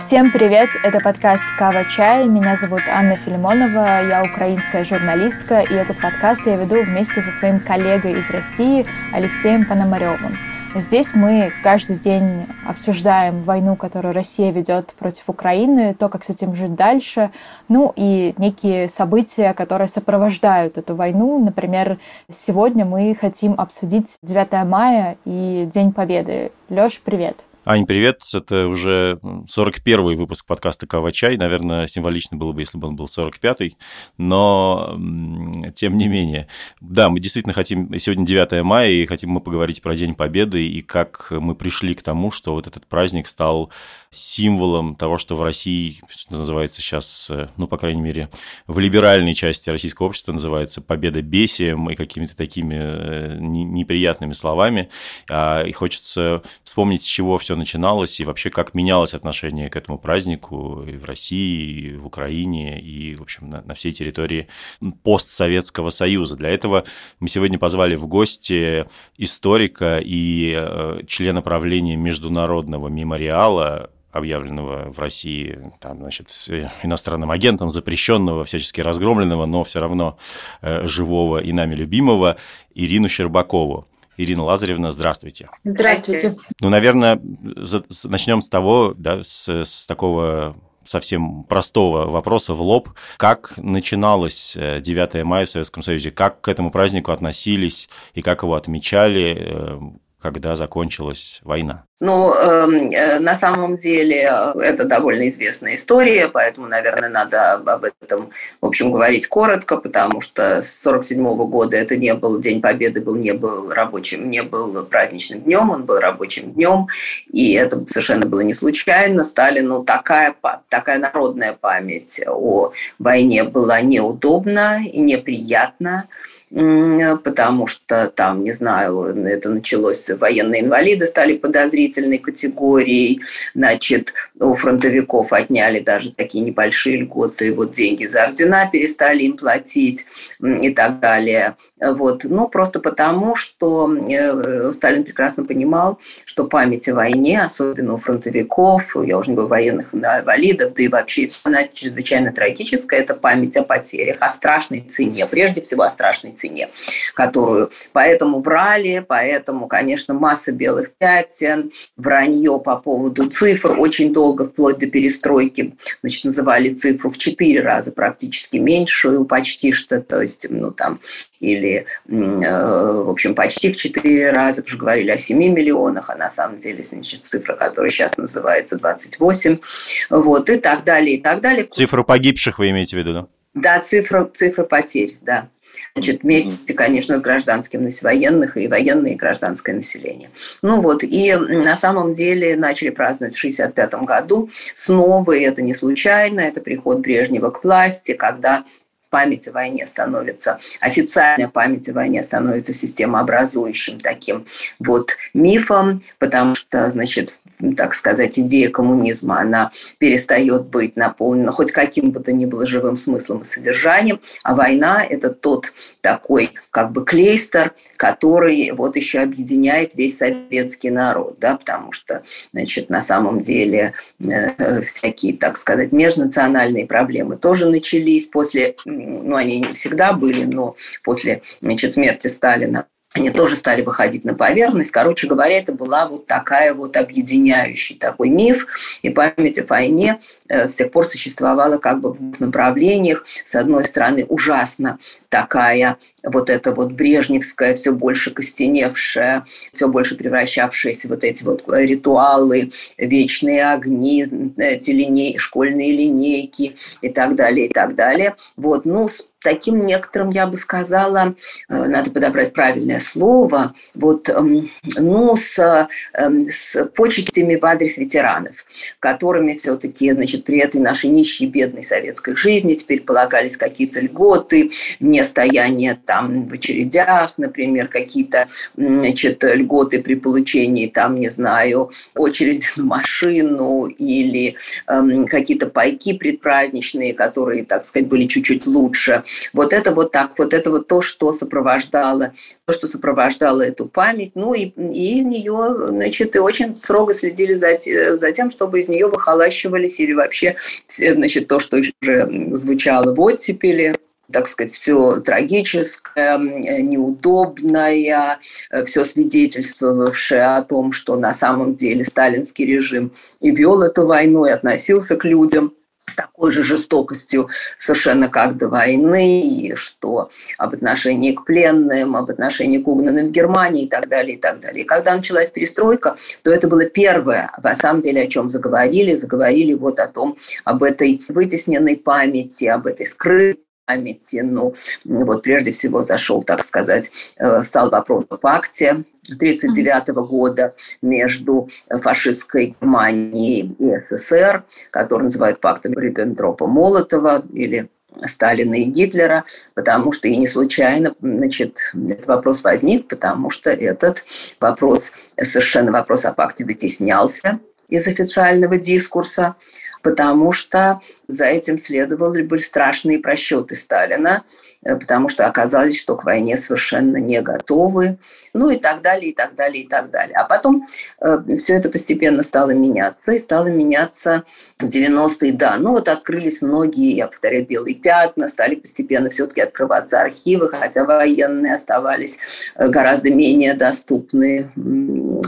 Всем привет! Это подкаст «Кава Чай». Меня зовут Анна Филимонова, я украинская журналистка, и этот подкаст я веду вместе со своим коллегой из России Алексеем Пономаревым. Здесь мы каждый день обсуждаем войну, которую Россия ведет против Украины, то, как с этим жить дальше, ну и некие события, которые сопровождают эту войну. Например, сегодня мы хотим обсудить 9 мая и День Победы. Лёш, привет! Ань, привет. Это уже 41-й выпуск подкаста «Кава Чай». Наверное, символично было бы, если бы он был 45-й, но тем не менее. Да, мы действительно хотим... Сегодня 9 мая, и хотим мы поговорить про День Победы и как мы пришли к тому, что вот этот праздник стал символом того, что в России, что называется сейчас, э, ну, по крайней мере, в либеральной части российского общества называется победа бесием и какими-то такими э, неприятными словами. А, и хочется вспомнить, с чего все начиналось и вообще как менялось отношение к этому празднику и в России, и в Украине, и, в общем, на, на всей территории постсоветского союза. Для этого мы сегодня позвали в гости историка и э, члена правления Международного мемориала объявленного в России там, значит, иностранным агентом, запрещенного, всячески разгромленного, но все равно э, живого и нами любимого, Ирину Щербакову. Ирина Лазаревна, здравствуйте. Здравствуйте. Ну, наверное, начнем с того, да, с, с такого совсем простого вопроса в лоб. Как начиналось 9 э, мая в Советском Союзе? Как к этому празднику относились и как его отмечали? Когда закончилась война? Ну, эм, э, на самом деле э, это довольно известная история, поэтому, наверное, надо об этом, в общем, говорить коротко, потому что с 47 года это не был День Победы, был не был рабочим, не был праздничным днем, он был рабочим днем, и это совершенно было не случайно. Сталину такая, такая народная память о войне была неудобна и неприятна потому что там, не знаю, это началось, военные инвалиды стали подозрительной категорией, значит, у фронтовиков отняли даже такие небольшие льготы, вот деньги за ордена перестали им платить и так далее. Вот. Ну, просто потому, что э, Сталин прекрасно понимал, что память о войне, особенно у фронтовиков, я уже не говорю военных инвалидов, да и вообще она чрезвычайно трагическая, это память о потерях, о страшной цене, прежде всего о страшной цене, которую поэтому врали, поэтому, конечно, масса белых пятен, вранье по поводу цифр, очень долго, вплоть до перестройки, значит, называли цифру в четыре раза практически меньшую, почти что, то есть, ну, там, или, э, в общем, почти в четыре раза, уже говорили о 7 миллионах, а на самом деле значит, цифра, которая сейчас называется 28, вот, и так далее, и так далее. Цифру погибших вы имеете в виду, да? Да, цифра, цифра потерь, да. Значит, вместе, конечно, с гражданским военных и военное и гражданское население. Ну вот, и на самом деле начали праздновать в 1965 году. Снова, и это не случайно, это приход Брежнева к власти, когда память о войне становится, официальная память о войне становится системообразующим таким вот мифом, потому что, значит, так сказать, идея коммунизма, она перестает быть наполнена хоть каким бы то ни было живым смыслом и содержанием, а война – это тот такой как бы клейстер, который вот еще объединяет весь советский народ, да, потому что, значит, на самом деле э, всякие, так сказать, межнациональные проблемы тоже начались после, ну, они не всегда были, но после, значит, смерти Сталина они тоже стали выходить на поверхность. Короче говоря, это была вот такая вот объединяющий такой миф. И память о войне э, с тех пор существовала как бы в двух направлениях. С одной стороны, ужасно такая вот это вот брежневская, все больше костеневшая, все больше превращавшиеся вот эти вот ритуалы, вечные огни, эти линей, школьные линейки и так далее, и так далее. Вот, ну, с таким некоторым, я бы сказала, э, надо подобрать правильное слово, вот, эм, ну, с, эм, с почестями в адрес ветеранов, которыми все-таки, значит, при этой нашей нищей, бедной советской жизни теперь полагались какие-то льготы, вне стояния там в очередях, например, какие-то значит, льготы при получении, там, не знаю, очереди на машину или эм, какие-то пайки предпраздничные, которые, так сказать, были чуть-чуть лучше. Вот это вот так, вот это вот то, что сопровождало, то, что сопровождало эту память. Ну и, и из нее, значит, и очень строго следили за, за тем, чтобы из нее выхолащивались или вообще, значит, то, что уже звучало в оттепели, так сказать, все трагическое, неудобное, э, все свидетельствовавшее о том, что на самом деле сталинский режим и вел эту войну, и относился к людям с такой же жестокостью совершенно как до войны, и что об отношении к пленным, об отношении к угнанным в Германии и так далее, и так далее. И когда началась перестройка, то это было первое, на самом деле, о чем заговорили, заговорили вот о том, об этой вытесненной памяти, об этой скрытой памяти. Ну, вот прежде всего зашел, так сказать, стал вопрос о пакте 1939 года между фашистской Германией и СССР, который называют пактом Риббентропа-Молотова или Сталина и Гитлера, потому что и не случайно значит, этот вопрос возник, потому что этот вопрос, совершенно вопрос о пакте вытеснялся из официального дискурса потому что за этим следовали были страшные просчеты Сталина, э, потому что оказалось, что к войне совершенно не готовы, ну и так далее, и так далее, и так далее. А потом э, все это постепенно стало меняться, и стало меняться в 90-е, да. Ну вот открылись многие, я повторяю, белые пятна, стали постепенно все-таки открываться архивы, хотя военные оставались э, гораздо менее доступны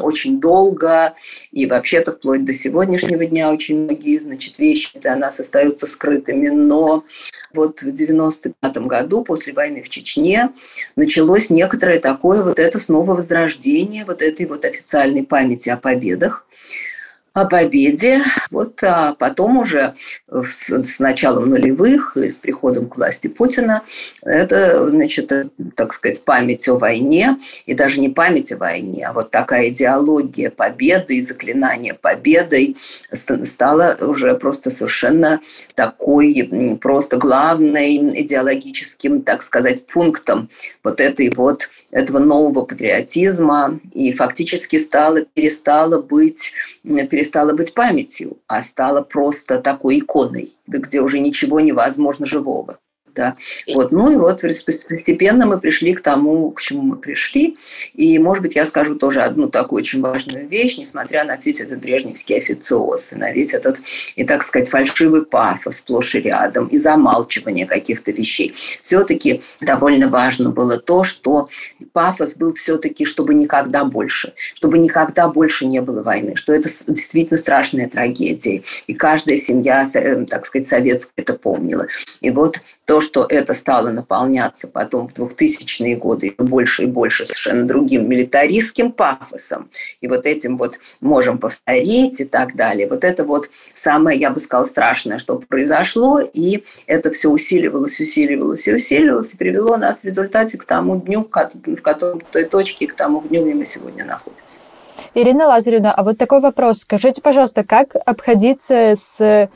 очень долго, и вообще-то вплоть до сегодняшнего дня очень многие, значит, вещи для нас остаются скрытыми, но вот в 95 году, после войны в Чечне, началось некоторое такое вот это снова возрождение вот этой вот официальной памяти о победах, о победе. Вот, а потом уже с, с началом нулевых и с приходом к власти Путина. Это, значит, так сказать, память о войне, и даже не память о войне, а вот такая идеология победы и заклинание победой стала уже просто совершенно такой, просто главной идеологическим, так сказать, пунктом вот этой вот, этого нового патриотизма, и фактически стала, перестала быть, перестала быть памятью, а стала просто такой иконой, где уже ничего невозможно живого. Да. Вот. Ну и вот постепенно мы пришли к тому, к чему мы пришли. И, может быть, я скажу тоже одну такую очень важную вещь, несмотря на весь этот брежневский официоз, и на весь этот, и так сказать, фальшивый пафос сплошь и рядом, и замалчивание каких-то вещей. Все-таки довольно важно было то, что пафос был все-таки, чтобы никогда больше, чтобы никогда больше не было войны, что это действительно страшная трагедия. И каждая семья, э, так сказать, советская это помнила. И вот то, что это стало наполняться потом в 2000-е годы больше и больше совершенно другим милитаристским пафосом, и вот этим вот можем повторить и так далее, вот это вот самое, я бы сказала, страшное, что произошло, и это все усиливалось, усиливалось и усиливалось, и привело нас в результате к тому дню, в котором, в той точке, к тому дню, где мы сегодня находимся. Ирина Лазаревна, а вот такой вопрос. Скажите, пожалуйста, как обходиться с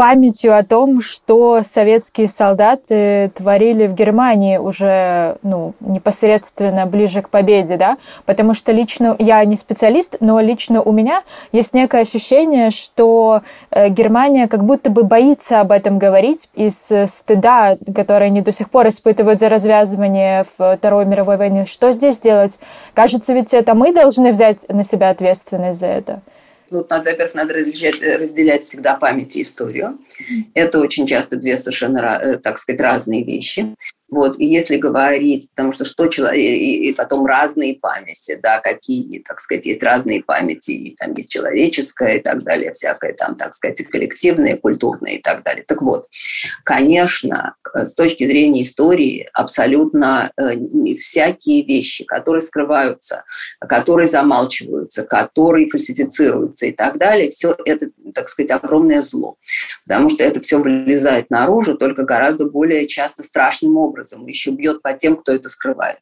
памятью о том, что советские солдаты творили в Германии уже ну, непосредственно ближе к победе, да, потому что лично я не специалист, но лично у меня есть некое ощущение, что э, Германия как будто бы боится об этом говорить из стыда, который они до сих пор испытывают за развязывание Второй мировой войны. Что здесь делать? Кажется, ведь это мы должны взять на себя ответственность за это. Ну, надо, во-первых, надо различать, разделять всегда память и историю. Это очень часто две совершенно, э, так сказать, разные вещи. Вот, и если говорить, потому что что человек, и, и потом разные памяти, да, какие, так сказать, есть разные памяти, и там есть человеческая и так далее, всякое там, так сказать, коллективное, культурное и так далее. Так вот, конечно, с точки зрения истории абсолютно э, всякие вещи, которые скрываются, которые замалчиваются, которые фальсифицируются и так далее, все это, так сказать, огромное зло, потому что это все вылезает наружу только гораздо более часто страшным образом образом, еще бьет по тем, кто это скрывает.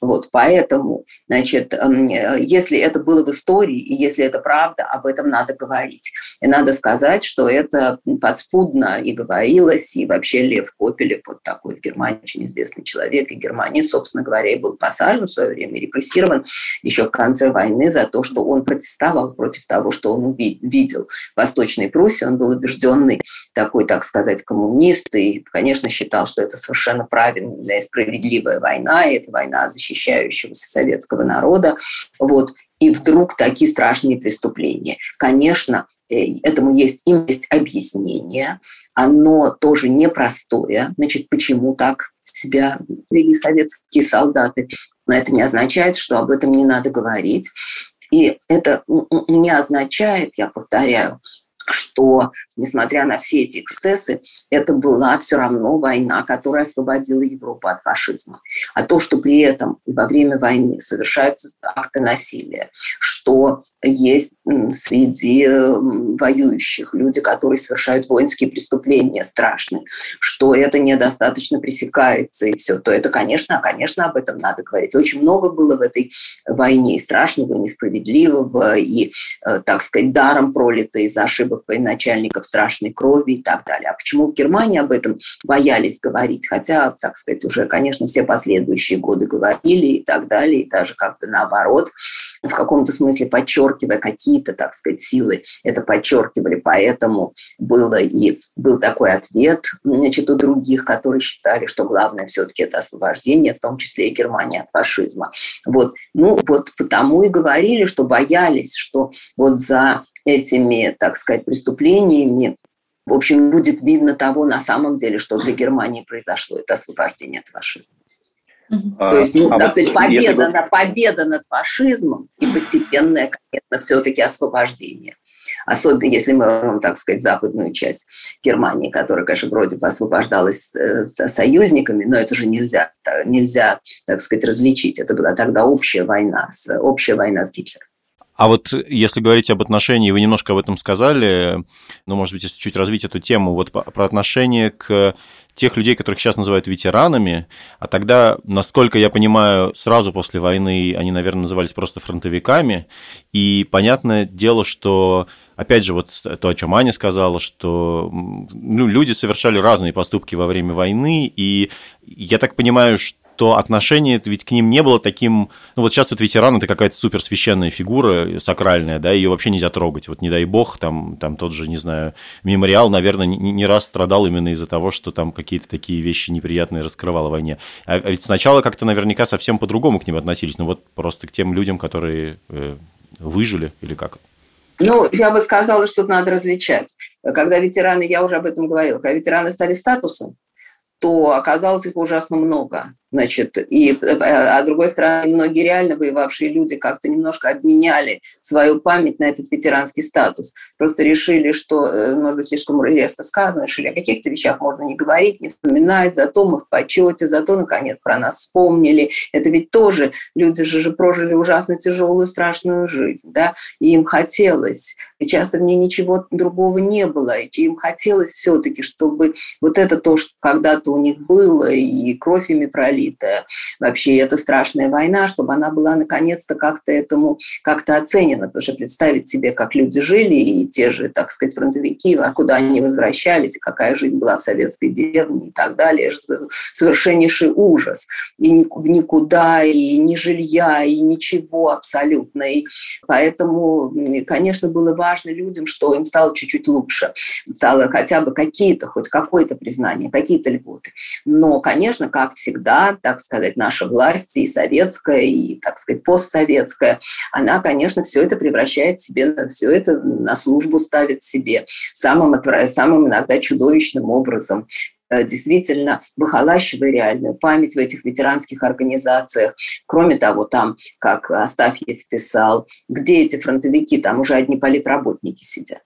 Вот, поэтому, значит, эм, если это было в истории, и если это правда, об этом надо говорить. И надо сказать, что это подспудно и говорилось, и вообще Лев Копелев, вот такой в Германии очень известный человек, и Германии, собственно говоря, и был посажен в свое время, репрессирован еще в конце войны за то, что он протестовал против того, что он видел в Восточной Пруссии. Он был убежденный такой, так сказать, коммунист, и, конечно, считал, что это совершенно правильная и справедливая война, и это война защищающегося советского народа. Вот. И вдруг такие страшные преступления. Конечно, э, этому есть, им есть объяснение, оно тоже непростое. Значит, почему так себя вели советские солдаты? Но это не означает, что об этом не надо говорить. И это не означает, я повторяю, что, несмотря на все эти эксцессы, это была все равно война, которая освободила Европу от фашизма. А то, что при этом во время войны совершаются акты насилия, что есть среди воюющих люди, которые совершают воинские преступления страшные, что это недостаточно пресекается и все, то это, конечно, конечно, об этом надо говорить. Очень много было в этой войне и страшного, и несправедливого, и, э, так сказать, даром пролито из ошибок военачальников страшной крови и так далее. А почему в Германии об этом боялись говорить? Хотя, так сказать, уже, конечно, все последующие годы говорили и так далее, и даже как бы наоборот, в каком-то смысле подчеркивая какие-то, так сказать, силы, это подчеркивали, поэтому было и был такой ответ, значит, у других, которые считали, что главное все-таки это освобождение, в том числе и Германия от фашизма. Вот, ну, вот потому и говорили, что боялись, что вот за этими, так сказать, преступлениями в общем, будет видно того на самом деле, что для Германии произошло, это освобождение от фашизма. А, То есть, ну, а так сказать, победа, если... на, победа над фашизмом и постепенное, конечно, все-таки освобождение. Особенно если мы возьмем, так сказать, западную часть Германии, которая, конечно, вроде бы освобождалась э, союзниками, но это же нельзя, нельзя, так сказать, различить. Это была тогда общая война, общая война с Гитлером. А вот если говорить об отношении, вы немножко об этом сказали, ну, может быть, если чуть развить эту тему, вот про отношение к тех людей, которых сейчас называют ветеранами, а тогда, насколько я понимаю, сразу после войны они, наверное, назывались просто фронтовиками, и понятное дело, что опять же, вот то, о чем Аня сказала, что ну, люди совершали разные поступки во время войны, и я так понимаю, что то отношение ведь к ним не было таким... Ну вот сейчас вот ветеран – это какая-то суперсвященная фигура, сакральная, да, ее вообще нельзя трогать. Вот не дай бог, там, там тот же, не знаю, мемориал, наверное, не, не раз страдал именно из-за того, что там какие-то такие вещи неприятные раскрывал о войне. А, а ведь сначала как-то наверняка совсем по-другому к ним относились, ну вот просто к тем людям, которые э, выжили или как? Ну, я бы сказала, что тут надо различать. Когда ветераны, я уже об этом говорила, когда ветераны стали статусом, то оказалось их ужасно много. Значит, и, а с другой стороны, многие реально воевавшие люди как-то немножко обменяли свою память на этот ветеранский статус. Просто решили, что, э, может быть, слишком резко сказано, решили о каких-то вещах можно не говорить, не вспоминать, зато мы в почете, зато, наконец, про нас вспомнили. Это ведь тоже, люди же, же прожили ужасно тяжелую, страшную жизнь, да, и им хотелось, и часто мне ничего другого не было, и им хотелось все-таки, чтобы вот это то, что когда-то у них было, и кровь ими пролитая. Вообще эта страшная война, чтобы она была наконец-то как-то этому как-то оценена, потому что представить себе, как люди жили, и те же, так сказать, фронтовики, а куда они возвращались, какая жизнь была в советской деревне и так далее, совершеннейший ужас. И никуда, и ни жилья, и ничего абсолютно. И поэтому, конечно, было важно людям, что им стало чуть-чуть лучше, стало хотя бы какие-то, хоть какое-то признание, какие-то льготы. Но, конечно, как всегда, так сказать, наша власть и советская, и, так сказать, постсоветская, она, конечно, все это превращает себе, все это на службу ставит себе самым, самым иногда чудовищным образом э, действительно выхолащивая реальную память в этих ветеранских организациях. Кроме того, там, как Астафьев писал, где эти фронтовики, там уже одни политработники сидят.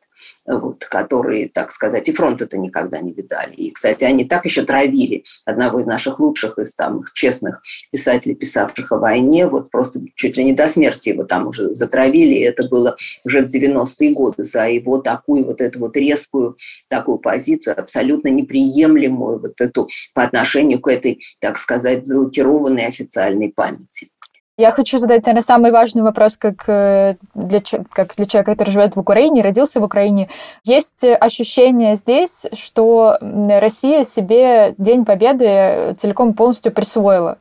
Вот, которые, так сказать, и фронт это никогда не видали. И, кстати, они так еще травили одного из наших лучших из самых честных писателей, писавших о войне, вот просто чуть ли не до смерти его там уже затравили, и это было уже в 90-е годы за его такую вот эту вот резкую такую позицию, абсолютно неприемлемую вот эту по отношению к этой, так сказать, залокированной официальной памяти. Я хочу задать, наверное, самый важный вопрос, как э, для, как для человека, который живет в Украине, родился в Украине. Есть ощущение здесь, что Россия себе День Победы целиком полностью присвоила.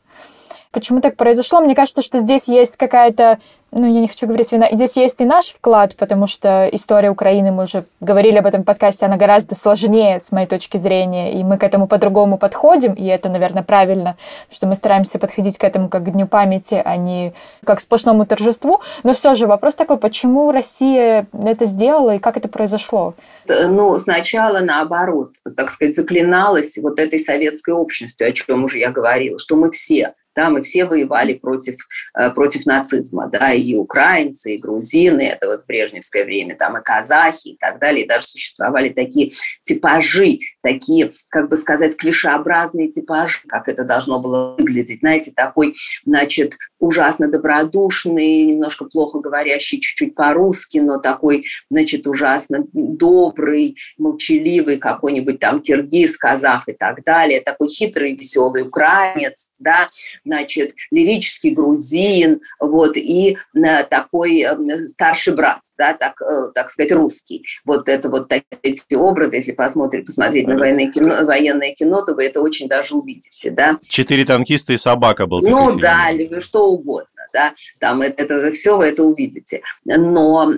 Почему так произошло? Мне кажется, что здесь есть какая-то ну, я не хочу говорить вина. Здесь есть и наш вклад, потому что история Украины, мы уже говорили об этом подкасте, она гораздо сложнее, с моей точки зрения, и мы к этому по-другому подходим, и это, наверное, правильно, что мы стараемся подходить к этому как к Дню памяти, а не как к сплошному торжеству. Но все же вопрос такой, почему Россия это сделала и как это произошло? Ну, сначала наоборот, так сказать, заклиналась вот этой советской общностью, о чем уже я говорила, что мы все да, мы все воевали против, э, против нацизма, да, и украинцы, и грузины, это вот брежневское время, там и казахи и так далее, и даже существовали такие типажи, такие, как бы сказать, клишеобразные типажи, как это должно было выглядеть, знаете, такой, значит, ужасно добродушный, немножко плохо говорящий чуть-чуть по-русски, но такой, значит, ужасно добрый, молчаливый какой-нибудь там киргиз, казах и так далее, такой хитрый, веселый украинец, да, значит, лирический грузин, вот, и э, такой э, старший брат, да, так, э, так сказать, русский. Вот это вот эти образы, если посмотреть, посмотреть на военное кино, военное кино, то вы это очень даже увидите, да. Четыре танкиста и собака был. Ну да, что угодно да, там это, это все вы это увидите. Но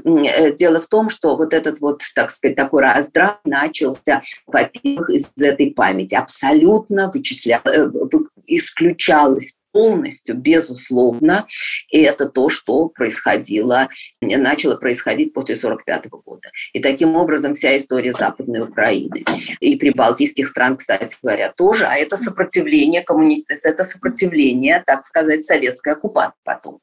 дело в том, что вот этот вот, так сказать, такой раздрав начался, во-первых, из этой памяти. Абсолютно вычисля... исключалось полностью, безусловно, и это то, что происходило, начало происходить после 1945 года. И таким образом вся история Западной Украины и прибалтийских стран, кстати говоря, тоже, а это сопротивление коммунистов, это сопротивление, так сказать, советской оккупации потом.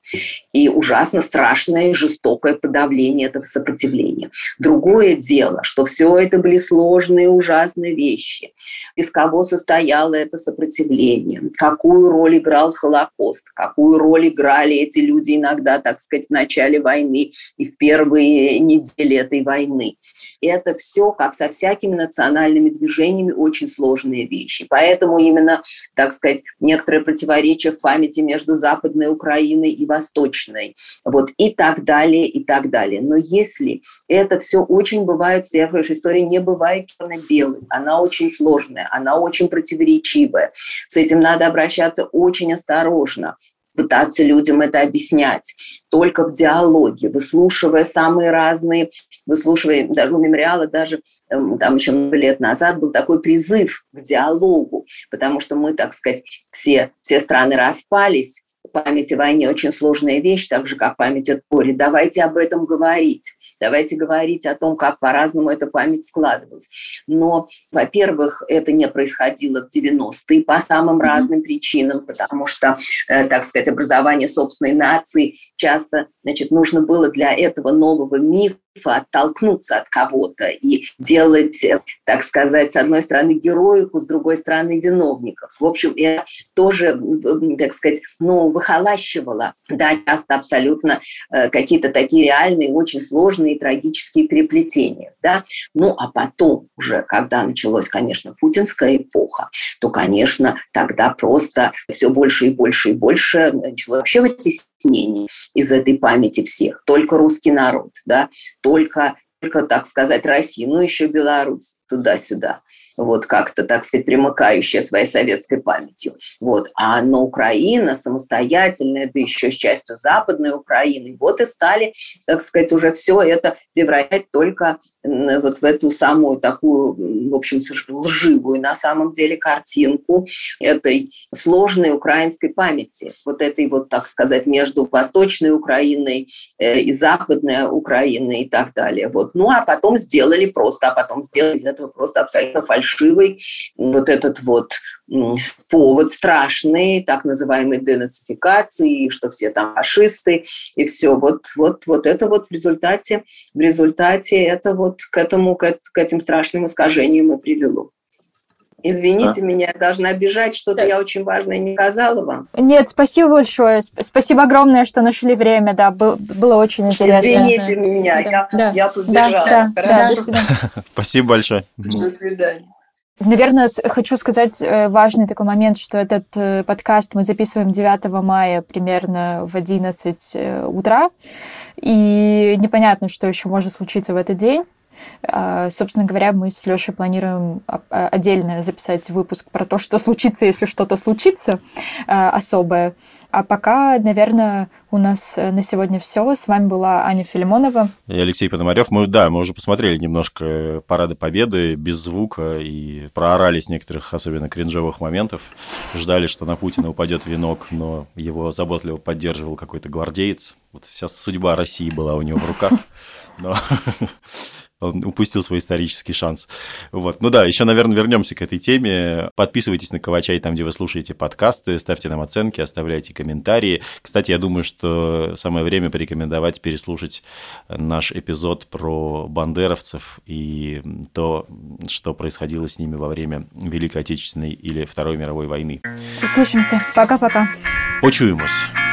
И ужасно страшное, жестокое подавление этого сопротивления. Другое дело, что все это были сложные, ужасные вещи. Из кого состояло это сопротивление, какую роль играл Холокост, какую роль играли эти люди иногда, так сказать, в начале войны и в первые недели этой войны. И это все, как со всякими национальными движениями, очень сложные вещи. Поэтому именно, так сказать, некоторые противоречия в памяти между Западной Украиной и Восточной, вот, и так далее, и так далее. Но если это все очень бывает, я говорю, что история не бывает черно-белой, она очень сложная, она очень противоречивая. С этим надо обращаться очень осторожно осторожно пытаться людям это объяснять, только в диалоге, выслушивая самые разные, выслушивая, даже у мемориала, даже эм, там еще много лет назад был такой призыв к диалогу, потому что мы, так сказать, все, все страны распались, память о войне очень сложная вещь, так же, как память о горе. Давайте об этом говорить. Давайте говорить о том, как по-разному эта память складывалась. Но, во-первых, это не происходило в 90-е по самым mm-hmm. разным причинам, потому что, э, так сказать, образование собственной нации часто, значит, нужно было для этого нового мифа оттолкнуться от кого-то и делать, э, так сказать, с одной стороны героику, с другой стороны виновников. В общем, я тоже, так сказать, ну, выхолащивала, да, часто абсолютно э, какие-то такие реальные, очень сложные трагические переплетения, да. Ну, а потом уже, когда началась, конечно, путинская эпоха, то, конечно, тогда просто все больше и больше и больше начало вообще вытеснение из этой памяти всех. Только русский народ, да, только, только так сказать, Россия, ну еще Беларусь, туда-сюда вот как-то, так сказать, примыкающая своей советской памятью. Вот. А на Украина самостоятельная, да еще с частью Западной Украины, вот и стали, так сказать, уже все это превращать только вот в эту самую такую, в общем, лживую на самом деле картинку этой сложной украинской памяти, вот этой вот, так сказать, между Восточной Украиной э, и Западной Украиной и так далее. Вот. Ну, а потом сделали просто, а потом сделали из этого просто абсолютно фальшивый, вот этот вот повод страшный, так называемой денацификации, что все там фашисты, и все. Вот, вот, вот это вот в результате, в результате это вот к этому, к, к этим страшным искажениям и привело. Извините а? меня, я должна бежать, что-то я очень важное не сказала вам. Нет, спасибо большое. Спасибо огромное, что нашли время, да, было, было очень интересно. Извините меня, да. я, да. я побежала. Да, да, да, Спасибо большое. До свидания. Наверное, хочу сказать э, важный такой момент, что этот э, подкаст мы записываем 9 мая примерно в 11 э, утра, и непонятно, что еще может случиться в этот день. А, собственно говоря, мы с Лешей планируем а, отдельно записать выпуск про то, что случится, если что-то случится а, особое. А пока, наверное, у нас э, на сегодня все. С вами была Аня Филимонова. И Алексей Пономарев. Мы, да, мы уже посмотрели немножко Парады Победы без звука и проорались некоторых особенно кринжовых моментов. Ждали, что на Путина упадет венок, но его заботливо поддерживал какой-то гвардеец. Вот вся судьба России была у него в руках. Но он упустил свой исторический шанс. Вот. Ну да, еще, наверное, вернемся к этой теме. Подписывайтесь на Кавачай там, где вы слушаете подкасты, ставьте нам оценки, оставляйте комментарии. Кстати, я думаю, что самое время порекомендовать переслушать наш эпизод про бандеровцев и то, что происходило с ними во время Великой Отечественной или Второй мировой войны. Услышимся. Пока-пока. Почуемся.